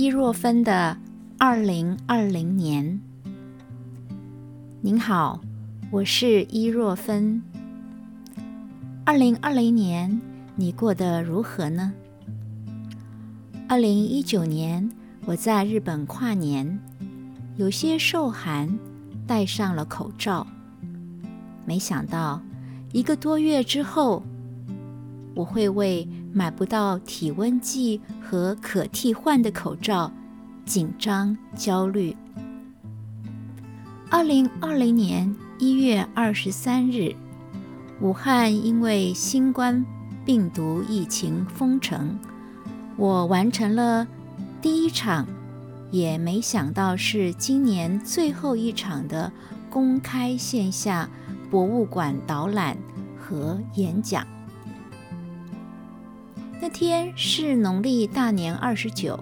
伊若芬的二零二零年。您好，我是伊若芬。二零二零年，你过得如何呢？二零一九年，我在日本跨年，有些受寒，戴上了口罩。没想到，一个多月之后，我会为买不到体温计和可替换的口罩紧张焦虑。二零二零年一月二十三日，武汉因为新冠病毒疫情封城。我完成了第一场，也没想到是今年最后一场的公开线下博物馆导览和演讲。那天是农历大年二十九，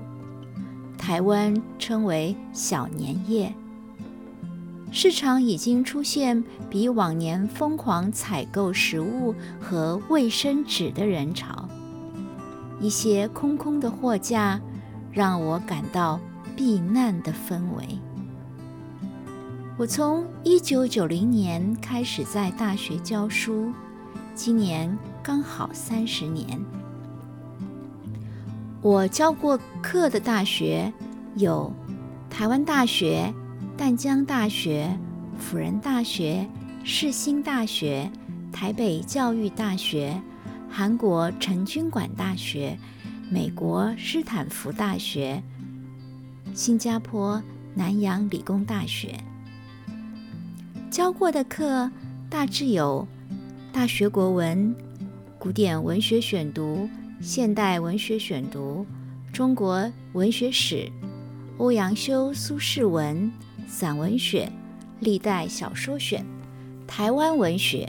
台湾称为小年夜。市场已经出现比往年疯狂采购食物和卫生纸的人潮。一些空空的货架，让我感到避难的氛围。我从一九九零年开始在大学教书，今年刚好三十年。我教过课的大学有台湾大学、淡江大学、辅仁大学、世新大学、台北教育大学。韩国成均馆大学、美国斯坦福大学、新加坡南洋理工大学教过的课大致有大学国文、古典文学选读、现代文学选读、中国文学史、欧阳修、苏轼文、散文选、历代小说选、台湾文学、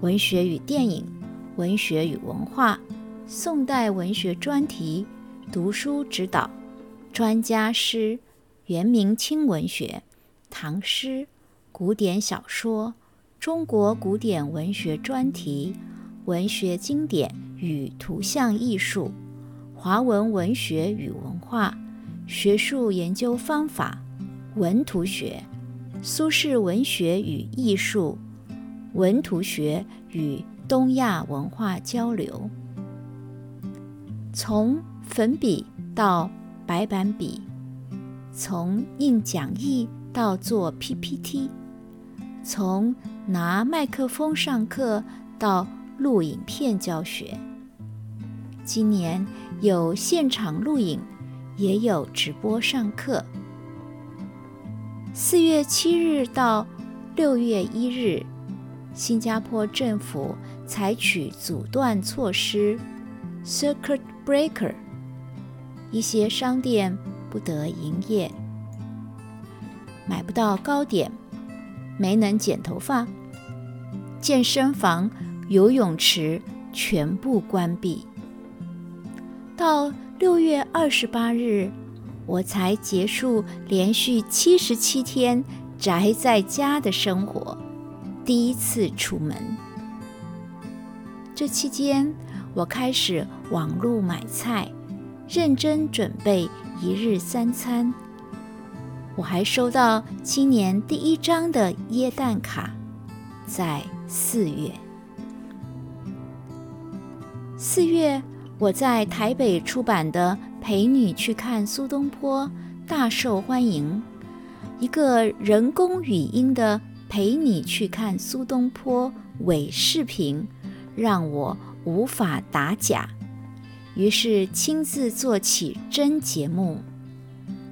文学与电影。文学与文化、宋代文学专题、读书指导、专家诗、元明清文学、唐诗、古典小说、中国古典文学专题、文学经典与图像艺术、华文文学与文化、学术研究方法、文图学、苏轼文学与艺术、文图学与。东亚文化交流，从粉笔到白板笔，从印讲义到做 PPT，从拿麦克风上课到录影片教学。今年有现场录影，也有直播上课。四月七日到六月一日，新加坡政府。采取阻断措施 （circuit breaker），一些商店不得营业，买不到糕点，没能剪头发，健身房、游泳池全部关闭。到六月二十八日，我才结束连续七十七天宅在家的生活，第一次出门。这期间，我开始网络买菜，认真准备一日三餐。我还收到今年第一张的椰蛋卡，在四月。四月，我在台北出版的《陪你去看苏东坡》大受欢迎，一个人工语音的《陪你去看苏东坡》伪视频。让我无法打假，于是亲自做起真节目。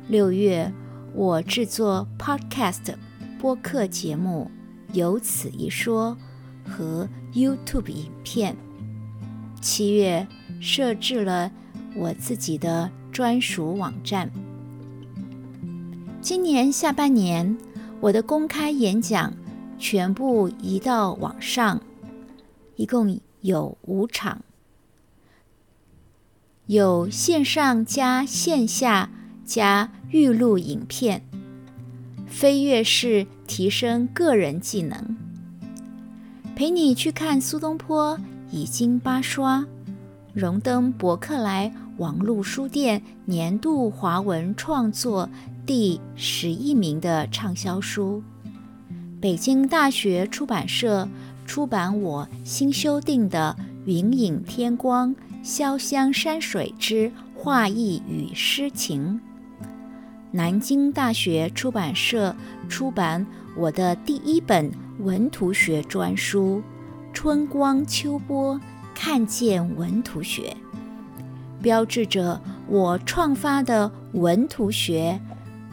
六月，我制作 Podcast 播客节目，有此一说和 YouTube 影片。七月，设置了我自己的专属网站。今年下半年，我的公开演讲全部移到网上。一共有五场，有线上加线下加预录影片，飞跃式提升个人技能。陪你去看苏东坡已经八刷，荣登博克莱网络书店年度华文创作第十一名的畅销书。北京大学出版社出版我新修订的《云影天光·潇湘山水之画意与诗情》。南京大学出版社出版我的第一本文图学专书《春光秋波看见文图学》，标志着我创发的文图学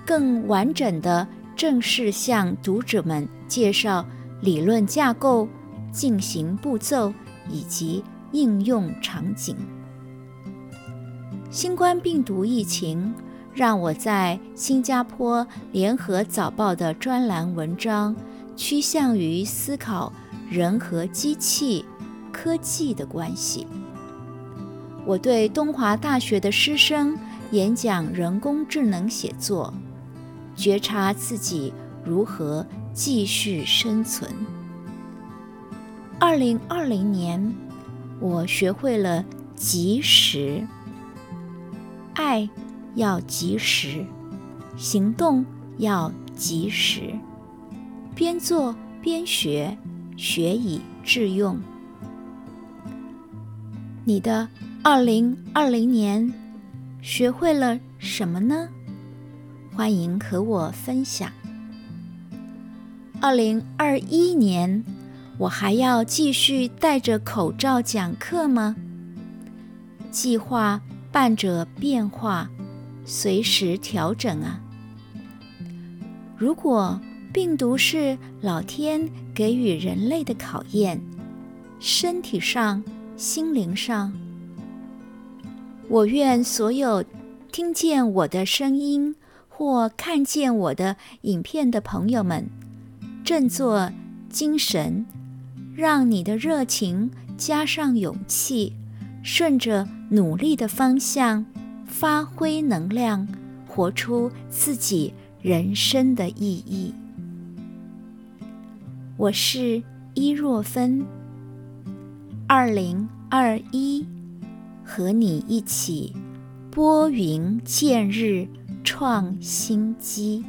更完整的正式向读者们介绍理论架构、进行步骤以及应用场景。新冠病毒疫情。让我在新加坡联合早报的专栏文章趋向于思考人和机器、科技的关系。我对东华大学的师生演讲人工智能写作，觉察自己如何继续生存。二零二零年，我学会了及时爱。要及时行动，要及时边做边学，学以致用。你的二零二零年学会了什么呢？欢迎和我分享。二零二一年，我还要继续戴着口罩讲课吗？计划伴着变化。随时调整啊！如果病毒是老天给予人类的考验，身体上、心灵上，我愿所有听见我的声音或看见我的影片的朋友们，振作精神，让你的热情加上勇气，顺着努力的方向。发挥能量，活出自己人生的意义。我是伊若芬，二零二一，和你一起拨云见日，创新机。